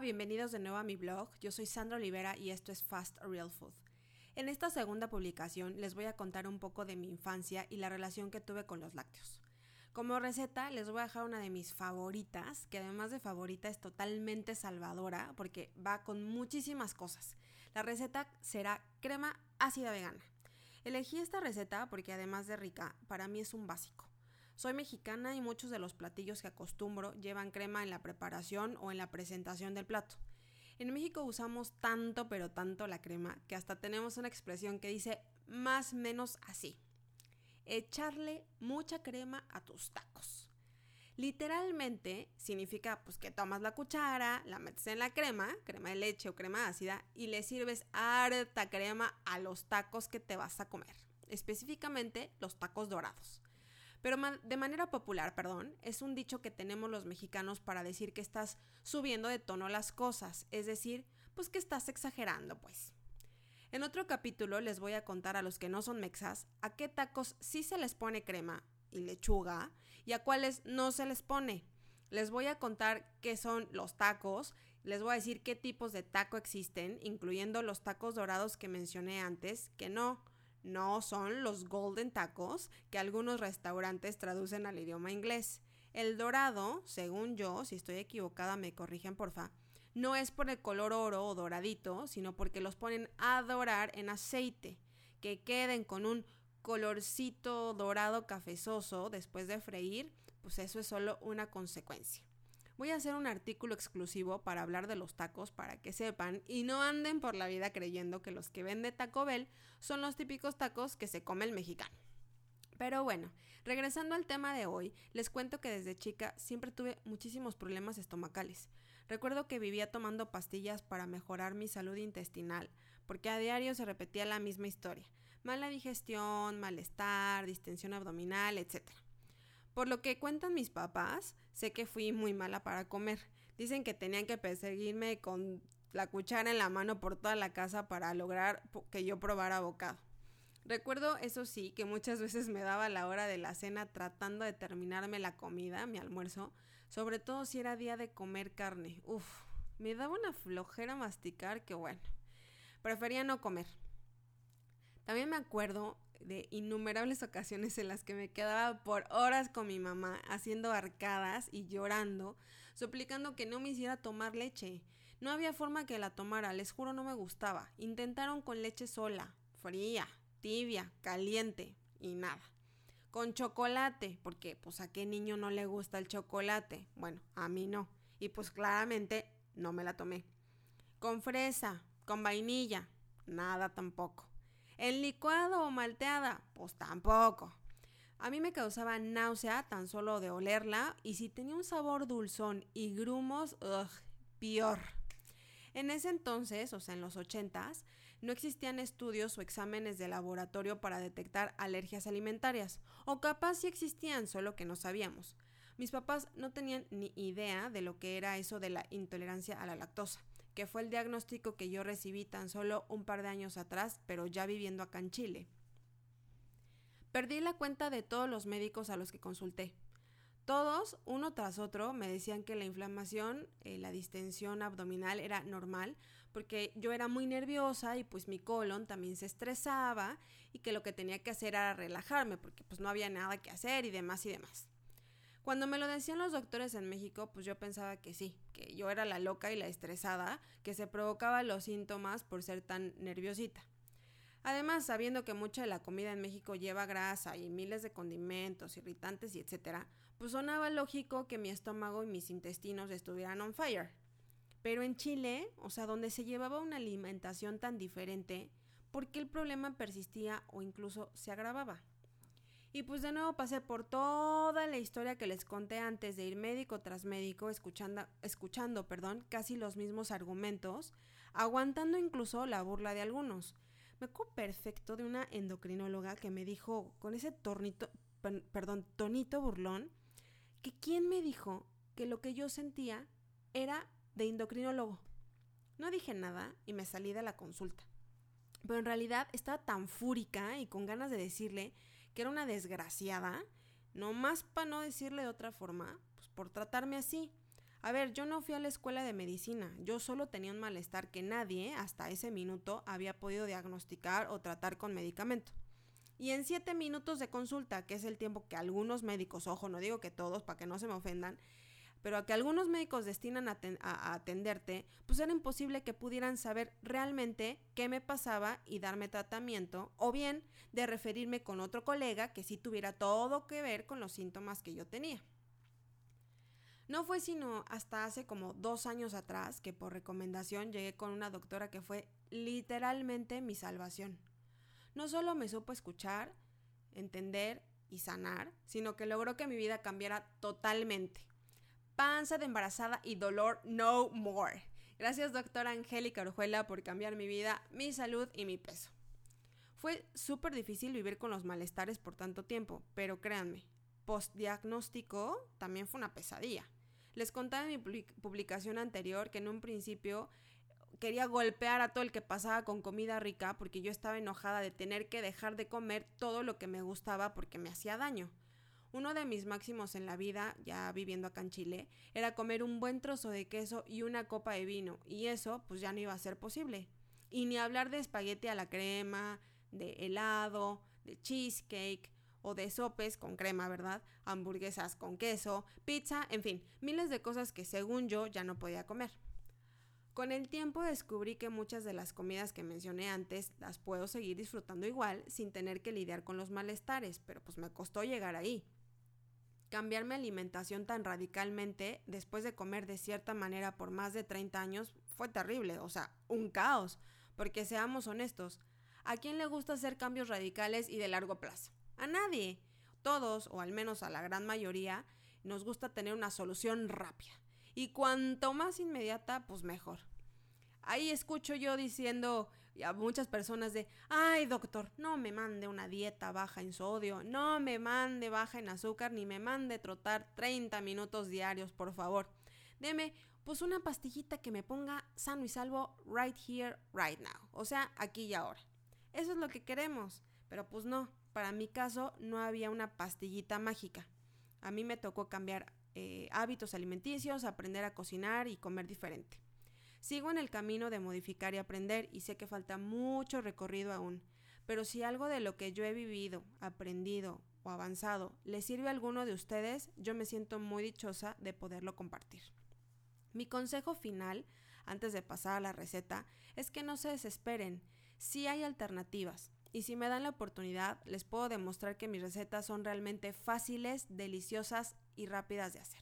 Bienvenidos de nuevo a mi blog. Yo soy Sandra Olivera y esto es Fast Real Food. En esta segunda publicación les voy a contar un poco de mi infancia y la relación que tuve con los lácteos. Como receta les voy a dejar una de mis favoritas, que además de favorita es totalmente salvadora porque va con muchísimas cosas. La receta será crema ácida vegana. Elegí esta receta porque además de rica, para mí es un básico. Soy mexicana y muchos de los platillos que acostumbro llevan crema en la preparación o en la presentación del plato. En México usamos tanto pero tanto la crema que hasta tenemos una expresión que dice más menos así. Echarle mucha crema a tus tacos. Literalmente significa pues que tomas la cuchara, la metes en la crema, crema de leche o crema ácida y le sirves harta crema a los tacos que te vas a comer, específicamente los tacos dorados. Pero de manera popular, perdón, es un dicho que tenemos los mexicanos para decir que estás subiendo de tono las cosas, es decir, pues que estás exagerando, pues. En otro capítulo les voy a contar a los que no son mexas a qué tacos sí se les pone crema y lechuga y a cuáles no se les pone. Les voy a contar qué son los tacos, les voy a decir qué tipos de taco existen, incluyendo los tacos dorados que mencioné antes, que no, no son los golden tacos que algunos restaurantes traducen al idioma inglés. El dorado, según yo, si estoy equivocada me corrigen porfa, no es por el color oro o doradito, sino porque los ponen a dorar en aceite, que queden con un colorcito dorado cafezoso después de freír, pues eso es solo una consecuencia. Voy a hacer un artículo exclusivo para hablar de los tacos para que sepan y no anden por la vida creyendo que los que vende Taco Bell son los típicos tacos que se come el mexicano. Pero bueno, regresando al tema de hoy, les cuento que desde chica siempre tuve muchísimos problemas estomacales. Recuerdo que vivía tomando pastillas para mejorar mi salud intestinal, porque a diario se repetía la misma historia. Mala digestión, malestar, distensión abdominal, etc. Por lo que cuentan mis papás, sé que fui muy mala para comer. Dicen que tenían que perseguirme con la cuchara en la mano por toda la casa para lograr que yo probara bocado. Recuerdo, eso sí, que muchas veces me daba la hora de la cena tratando de terminarme la comida, mi almuerzo, sobre todo si era día de comer carne. Uf, me daba una flojera masticar que bueno, prefería no comer. También me acuerdo de innumerables ocasiones en las que me quedaba por horas con mi mamá haciendo arcadas y llorando, suplicando que no me hiciera tomar leche. No había forma que la tomara, les juro no me gustaba. Intentaron con leche sola, fría, tibia, caliente y nada. Con chocolate, porque pues a qué niño no le gusta el chocolate. Bueno, a mí no. Y pues claramente no me la tomé. Con fresa, con vainilla, nada tampoco. ¿En licuado o malteada? Pues tampoco. A mí me causaba náusea tan solo de olerla y si tenía un sabor dulzón y grumos, ugh, peor. En ese entonces, o sea, en los ochentas, no existían estudios o exámenes de laboratorio para detectar alergias alimentarias, o capaz sí existían, solo que no sabíamos. Mis papás no tenían ni idea de lo que era eso de la intolerancia a la lactosa que fue el diagnóstico que yo recibí tan solo un par de años atrás, pero ya viviendo acá en Chile. Perdí la cuenta de todos los médicos a los que consulté. Todos, uno tras otro, me decían que la inflamación, eh, la distensión abdominal era normal, porque yo era muy nerviosa y pues mi colon también se estresaba y que lo que tenía que hacer era relajarme, porque pues no había nada que hacer y demás y demás. Cuando me lo decían los doctores en México, pues yo pensaba que sí, que yo era la loca y la estresada, que se provocaba los síntomas por ser tan nerviosita. Además, sabiendo que mucha de la comida en México lleva grasa y miles de condimentos, irritantes y etcétera, pues sonaba lógico que mi estómago y mis intestinos estuvieran on fire. Pero en Chile, o sea, donde se llevaba una alimentación tan diferente, ¿por qué el problema persistía o incluso se agravaba? Y pues de nuevo pasé por toda la historia que les conté antes de ir médico tras médico, escuchando, escuchando perdón, casi los mismos argumentos, aguantando incluso la burla de algunos. Me acuerdo perfecto de una endocrinóloga que me dijo con ese tornito, perdón, tonito burlón, que quién me dijo que lo que yo sentía era de endocrinólogo. No dije nada y me salí de la consulta. Pero en realidad estaba tan fúrica y con ganas de decirle que era una desgraciada, no más para no decirle de otra forma, pues por tratarme así. A ver, yo no fui a la escuela de medicina, yo solo tenía un malestar que nadie hasta ese minuto había podido diagnosticar o tratar con medicamento. Y en siete minutos de consulta, que es el tiempo que algunos médicos, ojo, no digo que todos, para que no se me ofendan, pero a que algunos médicos destinan a, atenderte, pues era imposible que pudieran saber realmente qué me pasaba y darme tratamiento, o bien de referirme con otro colega que sí tuviera todo que ver con los síntomas que yo tenía. No fue sino hasta hace como dos años atrás que por recomendación llegué con una doctora que fue literalmente mi salvación. No solo me supo escuchar, entender y sanar, sino que logró que mi vida cambiara totalmente. Panza de embarazada y dolor no more. Gracias doctora Angélica Orjuela por cambiar mi vida, mi salud y mi peso. Fue súper difícil vivir con los malestares por tanto tiempo, pero créanme, postdiagnóstico también fue una pesadilla. Les contaba en mi publicación anterior que en un principio quería golpear a todo el que pasaba con comida rica porque yo estaba enojada de tener que dejar de comer todo lo que me gustaba porque me hacía daño. Uno de mis máximos en la vida, ya viviendo acá en Chile, era comer un buen trozo de queso y una copa de vino, y eso pues ya no iba a ser posible. Y ni hablar de espagueti a la crema, de helado, de cheesecake, o de sopes con crema, ¿verdad? Hamburguesas con queso, pizza, en fin, miles de cosas que según yo ya no podía comer. Con el tiempo descubrí que muchas de las comidas que mencioné antes las puedo seguir disfrutando igual sin tener que lidiar con los malestares, pero pues me costó llegar ahí. Cambiar mi alimentación tan radicalmente después de comer de cierta manera por más de 30 años fue terrible, o sea, un caos, porque seamos honestos, ¿a quién le gusta hacer cambios radicales y de largo plazo? A nadie. Todos, o al menos a la gran mayoría, nos gusta tener una solución rápida. Y cuanto más inmediata, pues mejor. Ahí escucho yo diciendo a muchas personas de, ay doctor, no me mande una dieta baja en sodio, no me mande baja en azúcar, ni me mande trotar 30 minutos diarios, por favor. Deme pues una pastillita que me ponga sano y salvo right here, right now. O sea, aquí y ahora. Eso es lo que queremos. Pero pues no, para mi caso no había una pastillita mágica. A mí me tocó cambiar eh, hábitos alimenticios, aprender a cocinar y comer diferente. Sigo en el camino de modificar y aprender y sé que falta mucho recorrido aún, pero si algo de lo que yo he vivido, aprendido o avanzado le sirve a alguno de ustedes, yo me siento muy dichosa de poderlo compartir. Mi consejo final, antes de pasar a la receta, es que no se desesperen. Sí hay alternativas. Y si me dan la oportunidad, les puedo demostrar que mis recetas son realmente fáciles, deliciosas y rápidas de hacer.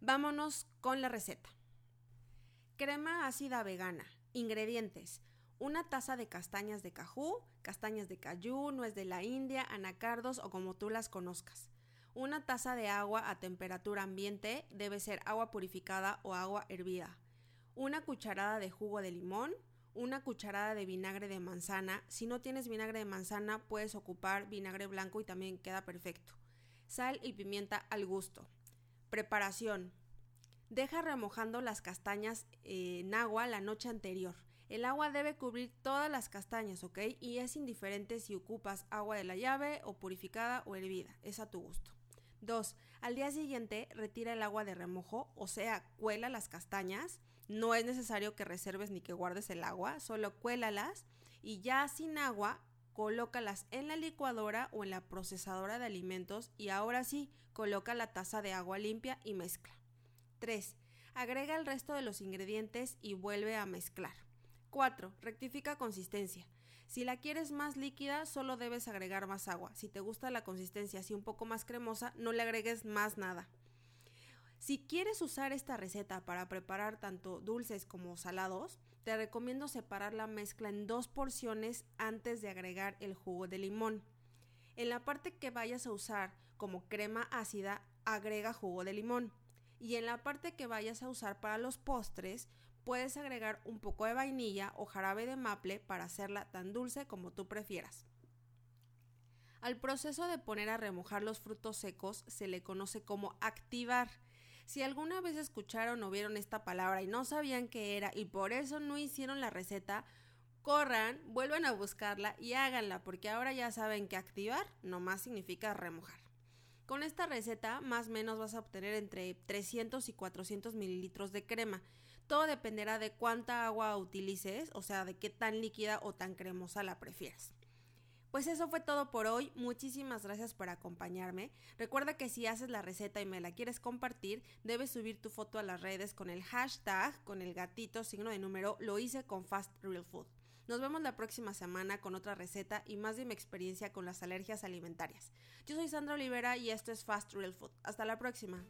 Vámonos con la receta. Crema ácida vegana. Ingredientes. Una taza de castañas de cajú, castañas de cayú, nuez de la India, anacardos o como tú las conozcas. Una taza de agua a temperatura ambiente debe ser agua purificada o agua hervida. Una cucharada de jugo de limón, una cucharada de vinagre de manzana. Si no tienes vinagre de manzana, puedes ocupar vinagre blanco y también queda perfecto. Sal y pimienta al gusto. Preparación. Deja remojando las castañas en agua la noche anterior. El agua debe cubrir todas las castañas, ¿ok? Y es indiferente si ocupas agua de la llave o purificada o hervida, es a tu gusto. 2. Al día siguiente retira el agua de remojo, o sea, cuela las castañas no es necesario que reserves ni que guardes el agua, solo cuélalas y ya sin agua, colócalas en la licuadora o en la procesadora de alimentos y ahora sí, coloca la taza de agua limpia y mezcla. 3. Agrega el resto de los ingredientes y vuelve a mezclar. 4. Rectifica consistencia. Si la quieres más líquida, solo debes agregar más agua. Si te gusta la consistencia así un poco más cremosa, no le agregues más nada. Si quieres usar esta receta para preparar tanto dulces como salados, te recomiendo separar la mezcla en dos porciones antes de agregar el jugo de limón. En la parte que vayas a usar como crema ácida, agrega jugo de limón. Y en la parte que vayas a usar para los postres, puedes agregar un poco de vainilla o jarabe de maple para hacerla tan dulce como tú prefieras. Al proceso de poner a remojar los frutos secos se le conoce como activar si alguna vez escucharon o vieron esta palabra y no sabían qué era y por eso no hicieron la receta, corran, vuelvan a buscarla y háganla porque ahora ya saben que activar nomás significa remojar. Con esta receta más o menos vas a obtener entre 300 y 400 mililitros de crema. Todo dependerá de cuánta agua utilices, o sea, de qué tan líquida o tan cremosa la prefieras. Pues eso fue todo por hoy. Muchísimas gracias por acompañarme. Recuerda que si haces la receta y me la quieres compartir, debes subir tu foto a las redes con el hashtag, con el gatito signo de número, lo hice con Fast Real Food. Nos vemos la próxima semana con otra receta y más de mi experiencia con las alergias alimentarias. Yo soy Sandra Olivera y esto es Fast Real Food. Hasta la próxima.